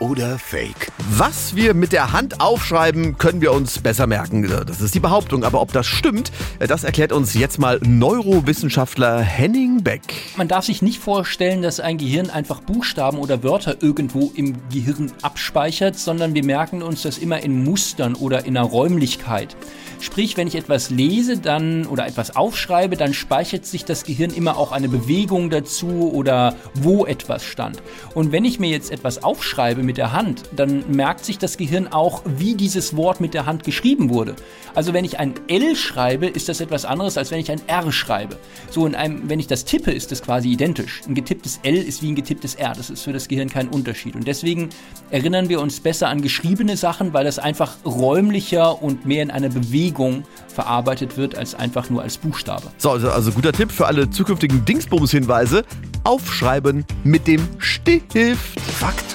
oder Fake? Was wir mit der Hand aufschreiben, können wir uns besser merken. Das ist die Behauptung. Aber ob das stimmt, das erklärt uns jetzt mal Neurowissenschaftler Henning Beck. Man darf sich nicht vorstellen, dass ein Gehirn einfach Buchstaben oder Wörter irgendwo im Gehirn abspeichert, sondern wir merken uns das immer in Mustern oder in einer Räumlichkeit. Sprich, wenn ich etwas lese dann oder etwas aufschreibe, dann speichert sich das Gehirn immer auch eine Bewegung dazu oder wo etwas stand. Und wenn ich mir jetzt etwas aufschreibe mit der Hand, dann merkt sich das Gehirn auch, wie dieses Wort mit der Hand geschrieben wurde. Also wenn ich ein L schreibe, ist das etwas anderes, als wenn ich ein R schreibe. So in einem, wenn ich das tippe, ist das quasi identisch. Ein getipptes L ist wie ein getipptes R. Das ist für das Gehirn kein Unterschied. Und deswegen erinnern wir uns besser an geschriebene Sachen, weil das einfach räumlicher und mehr in einer Bewegung verarbeitet wird, als einfach nur als Buchstabe. So, also, also guter Tipp für alle zukünftigen Dingsbums-Hinweise. Aufschreiben mit dem Stift. Fakt